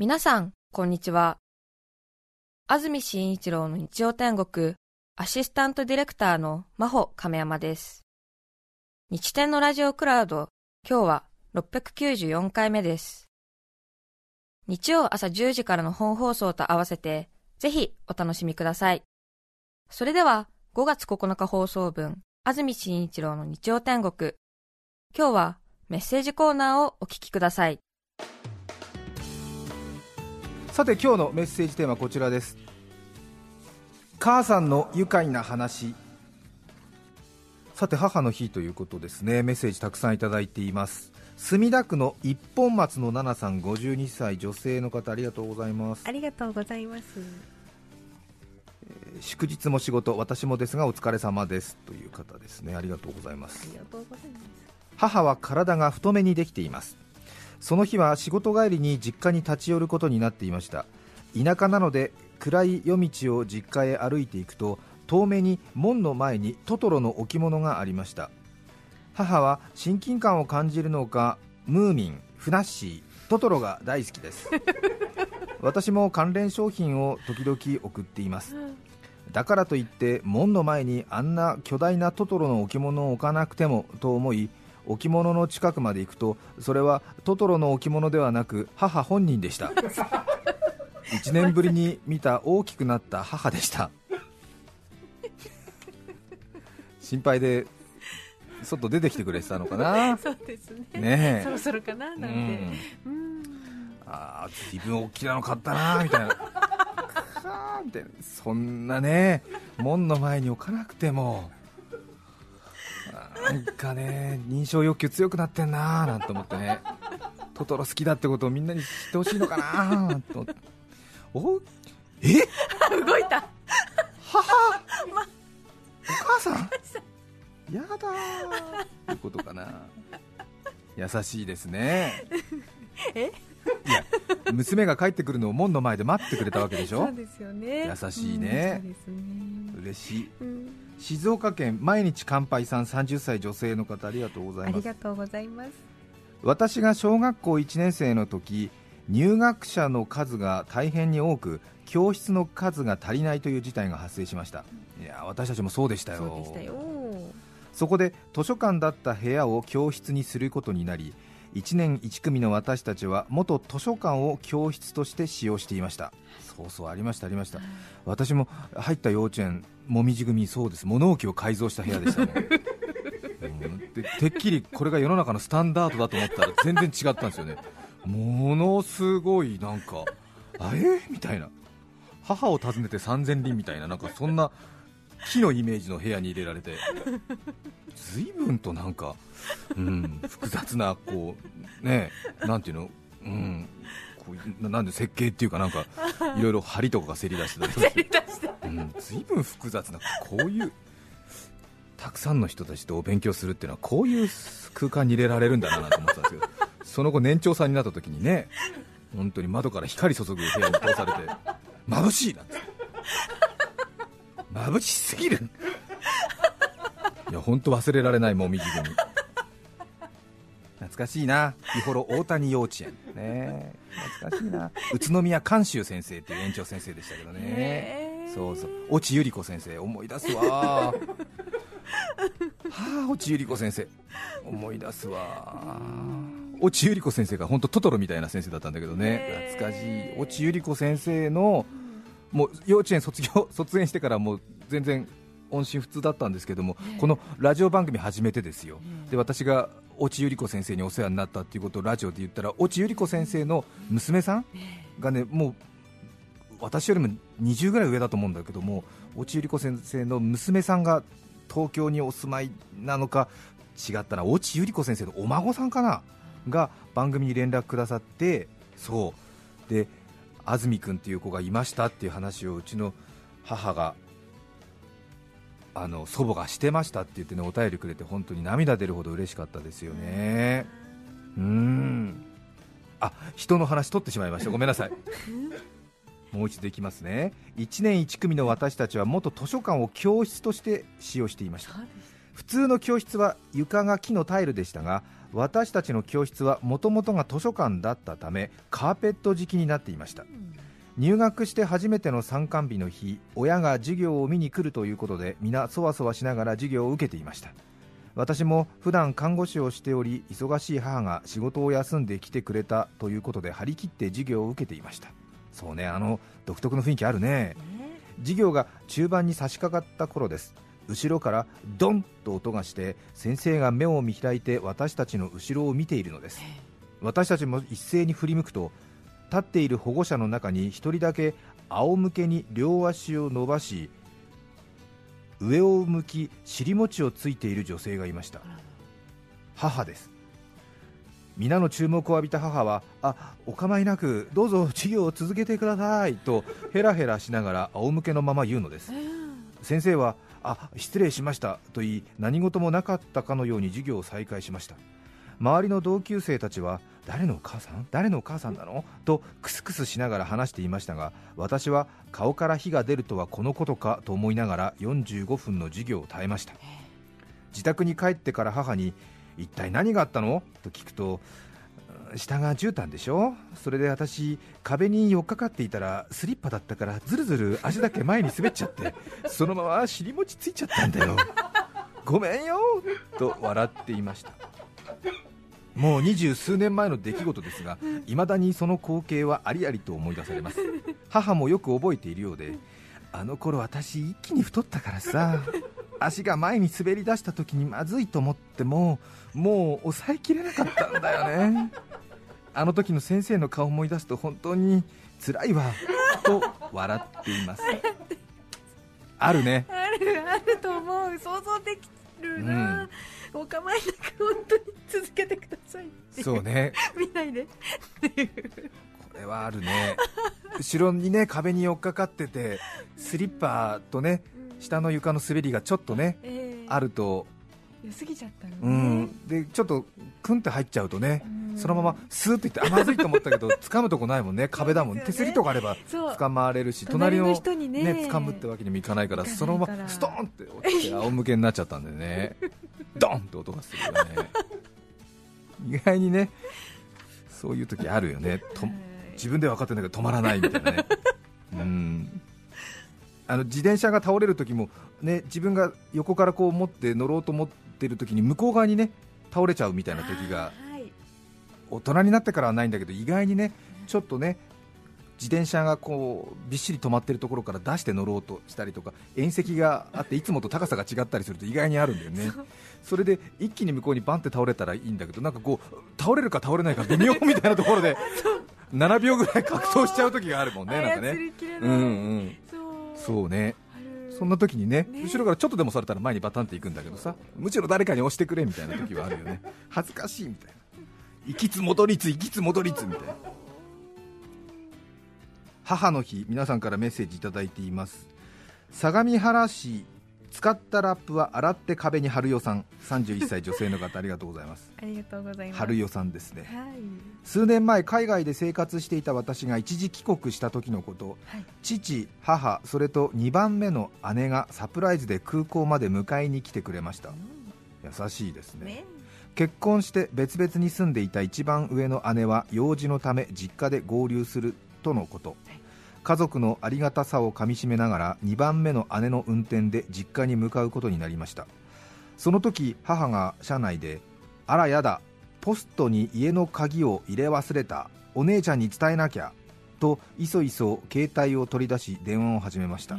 皆さん、こんにちは。安住紳一郎の日曜天国、アシスタントディレクターの真帆亀山です。日天のラジオクラウド、今日は694回目です。日曜朝10時からの本放送と合わせて、ぜひお楽しみください。それでは、5月9日放送分、安住紳一郎の日曜天国。今日はメッセージコーナーをお聞きください。さて今日のメッセージテーマはこちらです。母さんの愉快な話。さて母の日ということですね。メッセージたくさんいただいています。墨田区の一本松の奈々さん52歳女性の方ありがとうございます。ありがとうございます。祝日も仕事私もですがお疲れ様です。という方ですね。ありがとうございます。ありがとうございます。母は体が太めにできていますその日は仕事帰りに実家に立ち寄ることになっていました。田舎なので暗い夜道を実家へ歩いていくと遠目に門の前にトトロの置物がありました。母は親近感を感じるのかムーミンフナッシートトロが大好きです。私も関連商品を時々送っています。だからといって門の前にあんな巨大なトトロの置物を置かなくてもと思い置物の近くまで行くとそれはトトロの置物ではなく母本人でした。1年ぶりに見た大きくなった母でした。心配で外出てきてくれてたのかな。そうですね。ねえ。そろそろかななんて。うん。ああ随分大きなの買ったなみたいな。みたいなそんなね門の前に置かなくてもなんかね認証欲求強くなってんなーなんて思ってね。トトロ好きだってことをみんなに知ってほしいのかなーとおえ？動いた。母、お母さん。やだー。ってことかな。優しいですね。え？いや娘が帰ってくるのを門の前で待ってくれたわけでしょ？そうですよね。優しいね。うんそうですね。嬉しい。うん。静岡県毎日乾杯さん30歳女性の方ありがとうござあいます。りがとうございます。私が小学校1年生の時入学者の数が大変に多く教室の数が足りないという事態が発生しました。いや私たちもそうでしたよ。そうでしたよ。そこで図書館だった部屋を教室にすることになり1年1組の私たちは元図書館を教室として使用していましたそうそうありましたありました。私も入った幼稚園もみじ組そうです。物置を改造した部屋でしたね。うん。でてっきりこれが世の中のスタンダードだと思ったら全然違ったんですよね。ものすごいなんかあえみたいな。母を訪ねて三千里みたいななんかそんな木のイメージの部屋に入れられて。随分となんか、うん、複雑なこうねなんていうの、うん、こうななんで設計っていうかなんか いろいろ梁とかがせり出してたりうん、随分複雑なこういうたくさんの人たちとお勉強するっていうのはこういう空間に入れられるんだなと思ってたんですけどその後年長さんになった時にね本当に窓から光注ぐ部屋に通されて眩しいなんて。眩しすぎる。いや本当忘れられないもみじ組。懐かしいな。日幌大谷幼稚園。ね懐かしいな。宇都宮監修先生っていう園長先生でしたけどね。そうそう。越智百合子先生思い出すわ。はあ越智百合子先生。思い出すわ。越智百合子先生が本当トトロみたいな先生だったんだけどね。懐かしい。越智百合子先生のもう幼稚園卒業 卒園してからもう全然音信不通だったんですけども、このラジオ番組始めてですよ、で私が越智百合子先生にお世話になったっていうことをラジオで言ったら越智百合子先生の娘さんがねもう私よりも20ぐらい上だと思うんだけども越智百合子先生の娘さんが東京にお住まいなのか違ったな越智百合子先生のお孫さんかなが番組に連絡くださってそう。で安住君っていう子がいましたっていう話をうちの母があの祖母がしてましたって言ってねお便りくれて本当に涙出るほど嬉しかったですよね。うーん。あ人の話取ってしまいました。ごめんなさい。もう一度いきますね。1年1組の私たちは元図書館を教室として使用していました。普通の教室は床が木のタイルでしたが私たちの教室はもともとが図書館だったためカーペット敷きになっていました入学して初めての参観日の日親が授業を見に来るということで皆そわそわしながら授業を受けていました。私も普段看護師をしており忙しい母が仕事を休んで来てくれたということで張り切って授業を受けていました。そうねあの独特の雰囲気あるね。授業が中盤に差し掛かった頃です。後ろからドンと音がして先生が目を見開いて私たちの後ろを見ているのです。私たちも一斉に振り向くと立っている保護者の中に1人だけ仰向けに両足を伸ばし上を向き尻餅をついている女性がいました。母です。皆の注目を浴びた母はあお構いなくどうぞ授業を続けてくださいとヘラヘラしながら仰向けのまま言うのです。先生はあ失礼しましたと言い何事もなかったかのように授業を再開しました。周りの同級生たちは誰のお母さん？誰のお母さんなの？とクスクスしながら話していましたが私は顔から火が出るとはこのことかと思いながら45分の授業を耐えました。自宅に帰ってから母に一体何があったの？と聞くと下が絨毯でしょ？それで私壁に寄っかかっていたらスリッパだったからずるずる足だけ前に滑っちゃって そのまま尻餅ついちゃったんだよごめんよと笑っていましたもう二十数年前の出来事ですがいまだにその光景はありありと思い出されます。母もよく覚えているようであの頃私一気に太ったからさ足が前に滑り出した時にまずいと思ってももう抑えきれなかったんだよね。あの時の先生の顔を思い出すと本当に辛いわと笑っています。あるね。あるあると思う。想像できるな、お構いなく本当に続けてくださいって。そうね。見ないで。っていうこれはあるね。後ろにね壁に寄っかかっててスリッパとね下の床の滑りがちょっとねええ。あると、良すぎちゃったのね、うん、でちょっとクンって入っちゃうとねうん。そのままスーッといってあまずいと思ったけど 掴むとこないもんね。壁だもん。ね。手すりとかあれば掴まれるし隣の人にね。ね掴むってわけにもいかないからそのままストーンって落ちて仰向けになっちゃったんでねドンって音がするよね。意外にねそういう時あるよね。とはい。自分では分かってんだけど止まらないみたいなね。うん。あの自転車が倒れる時もね自分が横からこう持って乗ろうと思ってる時に向こう側にね倒れちゃうみたいな時がはい。大人になってからはないんだけど意外にねちょっとね自転車がこうびっしり止まってるところから出して乗ろうとしたりとか縁石があっていつもと高さが違ったりすると意外にあるんだよね。それで一気に向こうにバンって倒れたらいいんだけどなんかこう倒れるか倒れないか微妙みたいなところで7秒ぐらい格闘しちゃう時があるもんね なんか操ねうんうん。そうね。そんな時にねね。後ろからちょっとでもされたら前にバタンっていくんだけどさむしろ誰かに押してくれみたいな時はあるよね。恥ずかしいみたいな。行きつ戻りつ行きつ戻りつみたいな母の日皆さんからメッセージいただいています。相模原市使ったラップは洗って壁に貼るよさん。31歳女性の方ありがとうございます。ありがとうございます。貼るよさんですね。はい。数年前海外で生活していた私が一時帰国した時のこと。はい。父、母、それと2番目の姉がサプライズで空港まで迎えに来てくれました。優しいですね。ね。結婚して別々に住んでいた一番上の姉は用事のため実家で合流するとのこと。家族のありがたさをかみしめながら2番目の姉の運転で実家に向かうことになりました。その時母が車内で「あらやだポストに家の鍵を入れ忘れたお姉ちゃんに伝えなきゃ」といそいそ携帯を取り出し電話を始めました、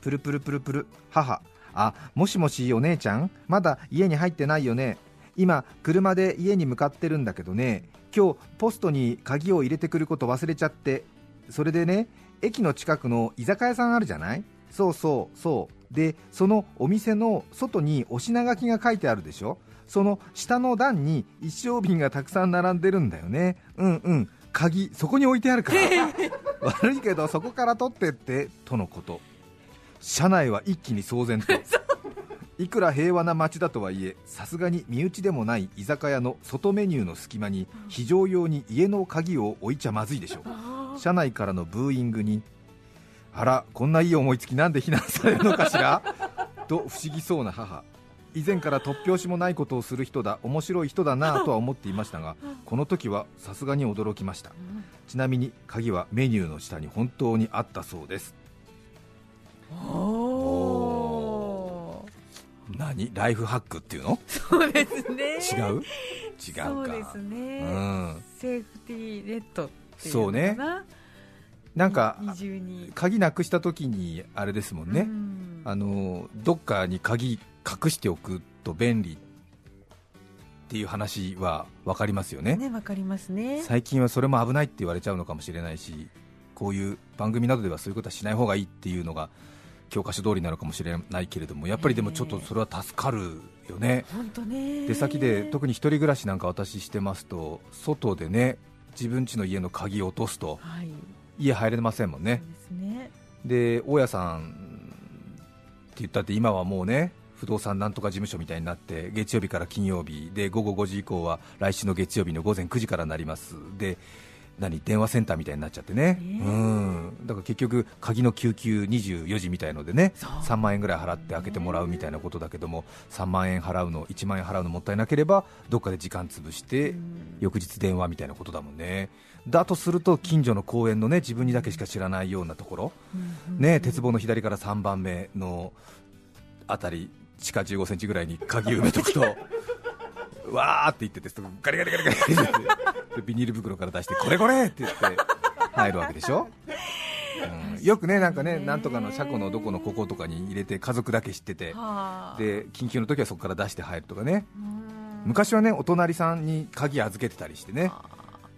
プルプルプルプル母あもしもしお姉ちゃん？まだ家に入ってないよね？今車で家に向かってるんだけどね今日ポストに鍵を入れてくること忘れちゃってそれでね駅の近くの居酒屋さんあるじゃない？そうそうそう。でそのお店の外にお品書きが書いてあるでしょ？その下の段に一升瓶がたくさん並んでるんだよね。うんうん。鍵そこに置いてあるから。悪いけどそこから取ってってとのこと。車内は一気に騒然と いくら平和な街だとはいえさすがに身内でもない居酒屋の外メニューの隙間に非常用に家の鍵を置いちゃまずいでしょあ車内からのブーイングにあらこんないい思いつきなんで非難されるのかしら？と不思議そうな母。以前から突拍子もないことをする人だ面白い人だなとは思っていましたがこの時はさすがに驚きました。ちなみに鍵はメニューの下に本当にあったそうです何？ライフハックっていうの？そうですね。違う？違うか。そうですね、うん。セーフティーネットっていうそうね。ななんか鍵なくした時にあれですもんね、うん。あのどっかに鍵隠しておくと便利っていう話は分かりますよね。ねわかりますね。最近はそれも危ないって言われちゃうのかもしれないしこういう番組などではそういうことはしない方がいいっていうのが教科書通りなのかもしれないけれどもやっぱりでもちょっとそれは助かるよね、本当ね。出先で特に一人暮らしなんか私してますと外でね自分家の家の鍵を落とすとはい。家入れませんもんね。ですね。で大家さんって言ったって今はもうね不動産なんとか事務所みたいになって月曜日から金曜日で午後5時以降は来週の月曜日の午前9時からなります。で何電話センターみたいになっちゃってね、ねうん。だから結局鍵の救急24時みたいのでねそう。3万円ぐらい払って開けてもらうみたいなことだけども3万円払うの1万円払うのもったいなければどっかで時間潰してうん。翌日電話みたいなことだもんね。だとすると近所の公園のね自分にだけしか知らないようなところね、鉄棒の左から3番目のあたり地下15センチぐらいに鍵埋めとくと わーって言っててすぐガリガリガリガリってビニール袋から出してこれこれって言って入るわけでしょ、うん、よくねなんかねなんとかの車庫のどこのこことかに入れて家族だけ知ってて。はあ。で緊急の時はそこから出して入るとかね。うん。昔はねお隣さんに鍵預けてたりしてね。あ。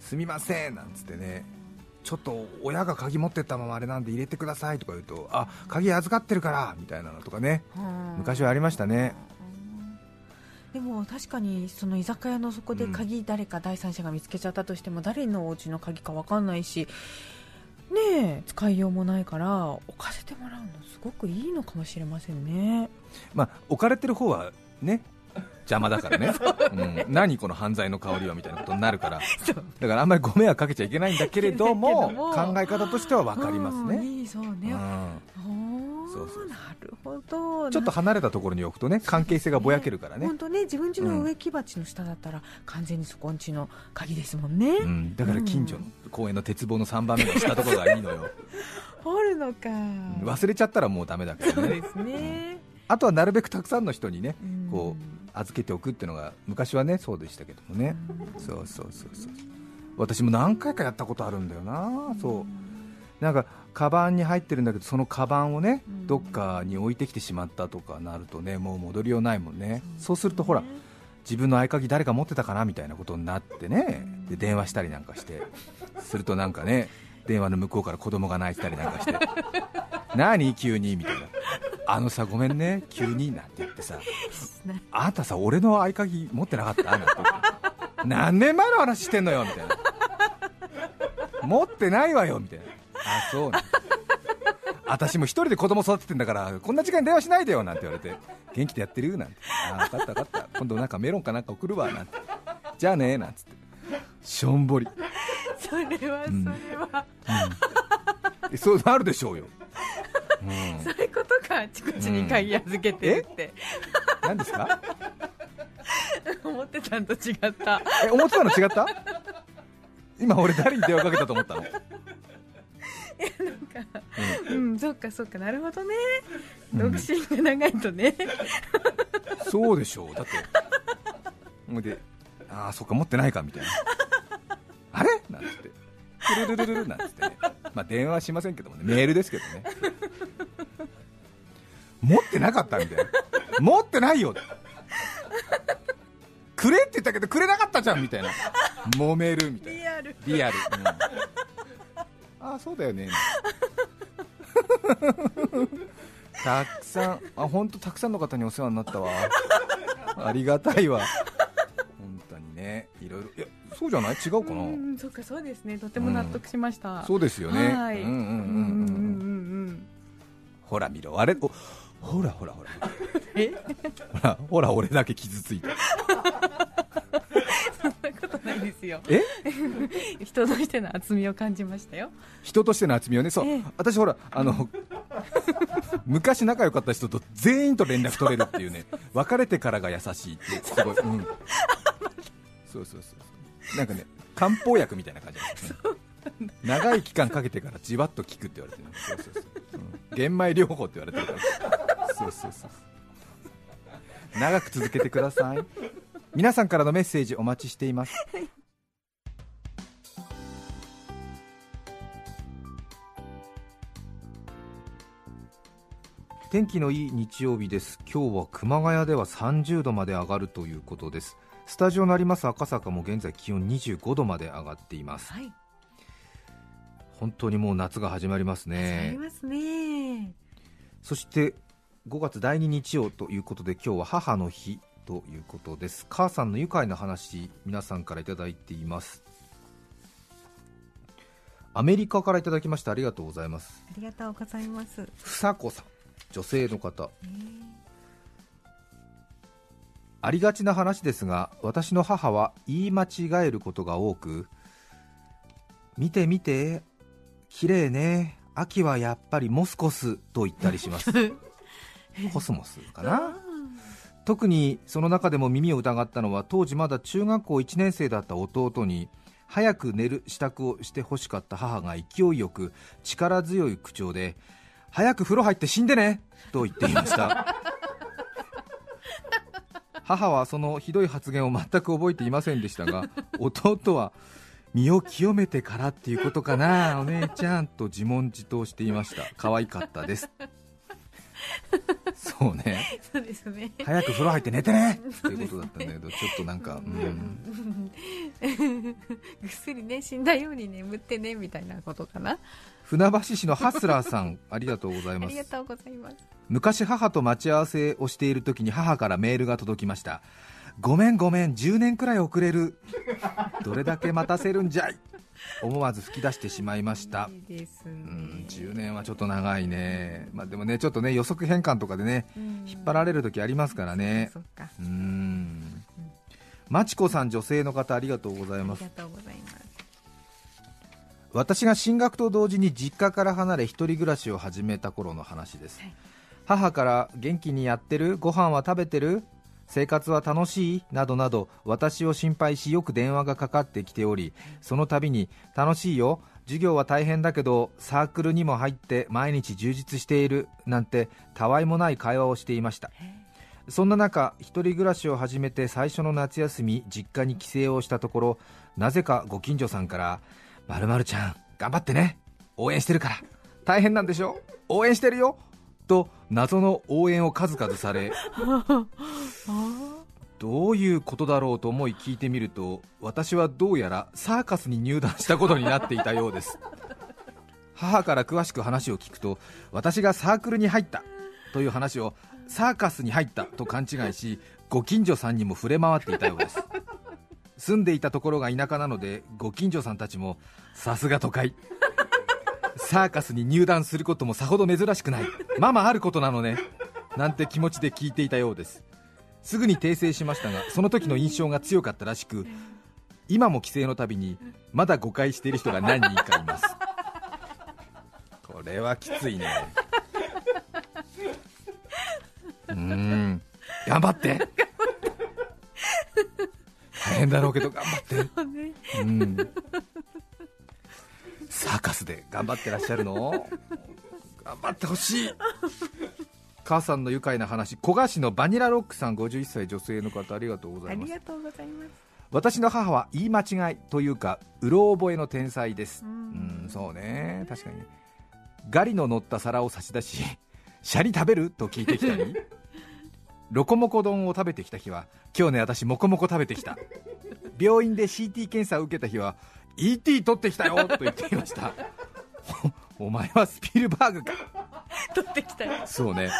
すみませんなんつってね。ちょっと親が鍵持ってったままあれなんで入れてくださいとか言うとあ鍵預かってるからみたいなのとかね。昔はありましたねでも確かにその居酒屋のそこで鍵誰か第三者が見つけちゃったとしても誰のお家の鍵か分かんないしねえ使いようもないから置かせてもらうのすごくいいのかもしれませんね。まあ置かれてる方はね邪魔だから ね、うん、何この犯罪の香りはみたいなことになるから。だからあんまりご迷惑かけちゃいけないんだけれども 考え方としては分かりますうんね、いいそうね、そうそうなるほど。ちょっと離れたところに置くとね関係性がぼやけるからね。本当ね自分家の植木鉢の下だったら、完全にそこんちの鍵ですもんね、うん、だから近所の公園の鉄棒の3番目の下ところがいいのよ。掘るのか、忘れちゃったらもうダメだけどね。そうですね、あとはなるべくたくさんの人にねうん。こう預けておくっていうのが昔はねそうでしたけどもねそうそうそうそう私も何回かやったことあるんだよなそうなんかカバンに入ってるんだけどそのカバンをねどっかに置いてきてしまったとかなるとねもう戻りようないもんねそうするとほら自分の合鍵誰か持ってたかなみたいなことになってねで電話したりなんかしてするとなんかね電話の向こうから子供が泣いてたりなんかして何急にみたいなあのさごめんね。急になんて言ってさ。あんたさ俺の合鍵持ってなかったなんって何年前の話してんのよみたいな。持ってないわよみたいな。あそうなんて私も一人で子供育ててんだからこんな時間に電話しないでよなんて言われて。元気でやってる？なんて。あ分かった分かった。今度なんかメロンかなんか送るわなんて。じゃあねなんつって。しょんぼり、それはそれは、うん。えそうなるでしょうよ、うんそういうことか。あちこちに鍵預けてるって、何ですか？思ってたんと違った。え思ってたの違った？今俺誰に電話かけたと思ったの、うん。そっかそっかなるほどね。うん。独身が長いとね、そうでしょう。だって。でああそっか持ってないかみたいな。あれ？なんつって。ルルルルルなんつって。ねまあ電話はしませんけどもね。メールですけどね。持ってなかったみたいな。持ってないよ。くれって言ったけどくれなかったじゃんみたいな。揉めるみたいな。リアル。リアル、うん。ああそうだよね。たくさんあ本当たくさんの方にお世話になったわ。ありがたいわ。本当にね。いろいろそうじゃない？違うかな？うんそうかそうですね。とても納得しました、うん、そうですよね。はい。うんうんうんほら見ろあれ。おほらほらほら。え？ほらほら俺だけ傷ついた。そんなことないですよ。え？人としての厚みを感じましたよ。人としての厚みをね。そう、ええ、私ほらあの昔仲良かった人と全員と連絡取れるっていうね。別れてからが優しいってすごい、うん、そうそうそう。なんかね漢方薬みたいな感じなんですね。長い期間かけてからじわっと効くって言われてるそうそうそう、うん、玄米療法って言われてるから。そうそうそう。長く続けてください。皆さんからのメッセージお待ちしています。天気のいい日曜日です。今日は熊谷では30度まで上がるということです。スタジオのあります赤坂も現在気温25度まで上がっています。はい。本当にもう夏が始まりますね。ますね。そして5月第2日曜ということで今日は母の日ということです。母さんの愉快な話皆さんからいただいています。アメリカからいただきましてありがとうございます。ありがとうございます。ふさこさん女性の方ありがちな話ですが私の母は言い間違えることが多く見て見て綺麗ね秋はやっぱりモスコスと言ったりします。コスモスかな。特にその中でも耳を疑ったのは当時まだ中学校1年生だった弟に早く寝る支度をしてほしかった母が勢いよく力強い口調で早く風呂入って死んでねと言っていました 母はそのひどい発言を全く覚えていませんでしたが 弟は身を清めてからっていうことかなお姉ちゃんと自問自答していました。可愛かったですそうね。そうですね。早く風呂入って寝てね。っていうことだったんだけどちょっとなんかうん。ぐっすりね死んだように眠ってねみたいなことかな。船橋市のハスラーさんありがとうございます。ありがとうございます。昔母と待ち合わせをしている時に母からメールが届きました。ごめんごめん10年くらい遅れる。どれだけ待たせるんじゃい思わず吹き出してしまいました。いいですね。うん10年はちょっと長いね、まあ、でもねちょっとね予測変換とかでね引っ張られる時ありますからね。そっかうーん。まちこさん女性の方ありがとうございます。ありがとうございます。私が進学と同時に実家から離れ一人暮らしを始めた頃の話です、はい。母から元気にやってる？ご飯は食べてる？生活は楽しい？などなど私を心配しよく電話がかかってきておりその度に楽しいよ授業は大変だけどサークルにも入って毎日充実しているなんてたわいもない会話をしていました。そんな中一人暮らしを始めて最初の夏休み実家に帰省をしたところなぜかご近所さんから「まるまるちゃん頑張ってね。応援してるから。大変なんでしょ？応援してるよ」と謎の応援を数々され どういうことだろうと思い聞いてみると私はどうやらサーカスに入団したことになっていたようです。母から詳しく話を聞くと私がサークルに入ったという話をサーカスに入ったと勘違いしご近所さんにも触れ回っていたようです。住んでいたところが田舎なのでご近所さんたちもさすが都会サーカスに入団することもさほど珍しくない。ままあることなのね。なんて気持ちで聞いていたようです。すぐに訂正しましたがその時の印象が強かったらしく今も帰省のたびにまだ誤解している人が何人かいます。これはきついね。うーん。頑張って。大変だろうけど頑張って。うんサーカスで頑張ってらっしゃるの？頑張ってほしい。母さんの愉快な話。古賀市のバニラロックさん51歳女性の方ありがとうございます。ありがとうございます。私の母は言い間違いというかうろ覚えの天才です。ううんんそうね。確かにガリの乗った皿を差し出しシャリ食べると聞いてきたり ロコモコ丼を食べてきた日は今日ね私モコモコ食べてきた。病院で CT 検査を受けた日は ET 取ってきたよ と言っていました。お お前はスピルバーグか。取ってきたよ。そうね。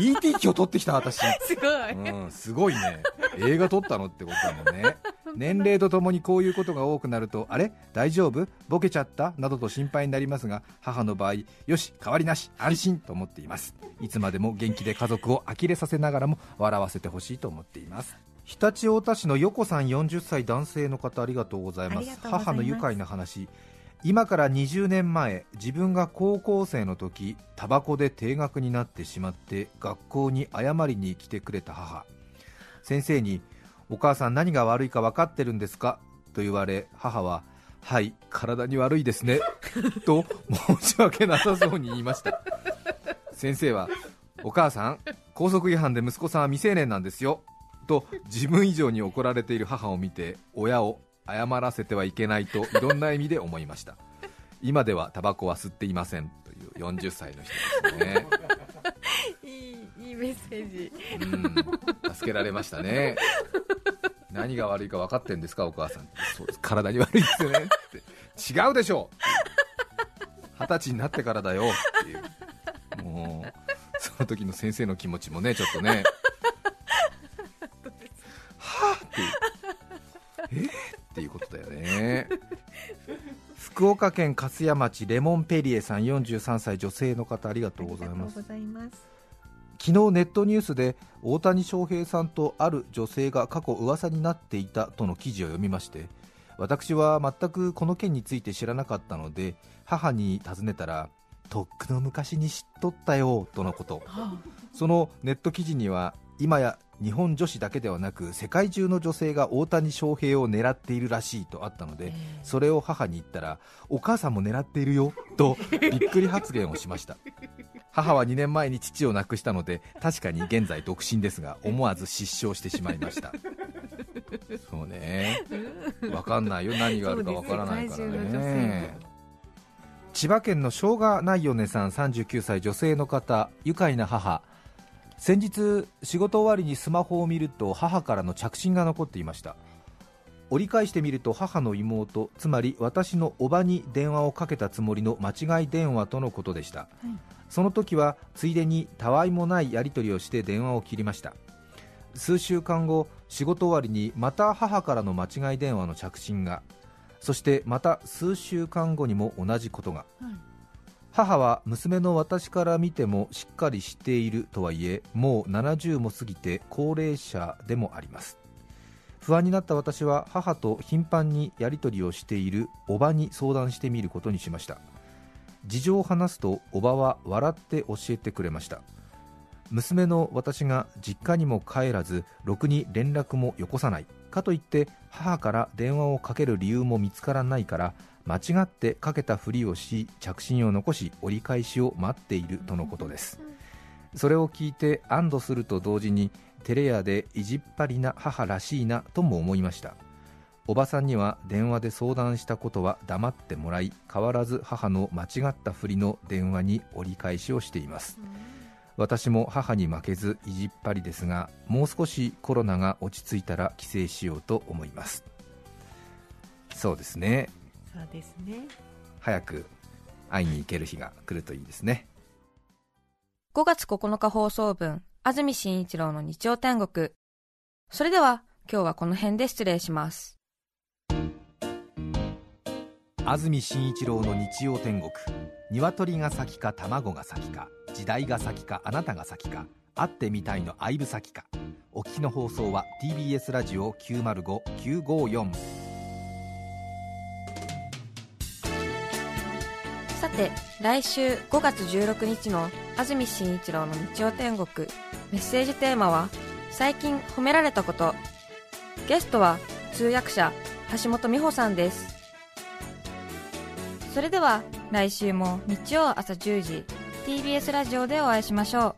ET 今日取ってきた私。すごい、うん、すごいね。映画撮ったのってことだもんね。年齢とともにこういうことが多くなるとあれ？大丈夫？ボケちゃった？などと心配になりますが母の場合よし変わりなし安心と思っています。いつまでも元気で家族を呆れさせながらも笑わせてほしいと思っています常陸太田市の横さん40歳男性の方ありがとうございます。母の愉快な話。今から20年前自分が高校生の時タバコで定額になってしまって学校に謝りに来てくれた母。先生にお母さん何が悪いか分かってるんですか？と言われ母ははい体に悪いですね と申し訳なさそうに言いました。先生はお母さん高速違反で息子さんは未成年なんですよと自分以上に怒られている母を見て親を謝らせてはいけないといろんな意味で思いました。今ではタバコは吸っていません。という40歳の人ですね。いいいいメッセージ。うん。助けられましたね。何が悪いか分かってんですかお母さん。そう体に悪いですよね。って。違うでしょう。二十歳になってからだよ。っていう。もうその時の先生の気持ちもねちょっとね福岡県粕屋町レモンペリエさん43歳女性の方ありがとうございます。昨日ネットニュースで大谷翔平さんとある女性が過去噂になっていたとの記事を読みまして私は全くこの件について知らなかったので母に尋ねたらとっくの昔に知っとったよとのこと。はそのネット記事には今や日本女子だけではなく世界中の女性が大谷翔平を狙っているらしいとあったので、ええ。それを母に言ったらお母さんも狙っているよとびっくり発言をしました。母は2年前に父を亡くしたので確かに現在独身ですが思わず失笑してしまいました。そうね。分かんないよ。何があるか分からないからね。千葉県のしょうがないよねさん39歳女性の方愉快な母先日仕事終わりにスマホを見ると母からの着信が残っていました。折り返してみると母の妹つまり私の叔母に電話をかけたつもりの間違い電話とのことでした、その時はついでにたわいもないやり取りをして電話を切りました。数週間後仕事終わりにまた母からの間違い電話の着信が。そしてまた数週間後にも同じことが。はい母は娘の私から見てもしっかりしているとはいえもう70も過ぎて高齢者でもあります。不安になった私は母と頻繁にやり取りをしている叔母に相談してみることにしました。事情を話すと叔母は笑って教えてくれました。娘の私が実家にも帰らずろくに連絡もよこさない。かといって母から電話をかける理由も見つからないから間違ってかけたふりをし着信を残し折り返しを待っているとのことです。それを聞いて安堵すると同時に照れ屋で意地っ張りな母らしいなとも思いました。おばさんには電話で相談したことは黙ってもらい変わらず母の間違ったふりの電話に折り返しをしています。私も母に負けず意地っ張りですがもう少しコロナが落ち着いたら帰省しようと思います。そうですね。そうですね。早く会いに行ける日が来るといいですね。5月9日放送分、安住紳一郎の日曜天国。それでは、今日はこの辺で失礼します。安住紳一郎の日曜天国。鶏が先か卵が先か時代が先かあなたが先か会ってみたいの相武先か。お聞きの放送は TBS ラジオ905954て、来週5月16日の安住紳一郎の日曜天国、メッセージテーマは、最近褒められたこと。ゲストは通訳者、橋本美穂さんです。それでは、来週も日曜朝10時、TBS ラジオでお会いしましょ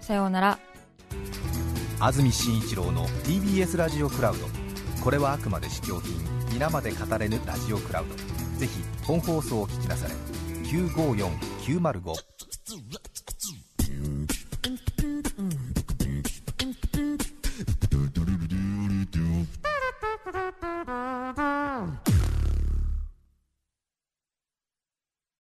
う。さようなら。安住紳一郎の TBS ラジオクラウドこれはあくまで試供品皆まで語れぬラジオクラウドぜひ本放送を聞きなされ954905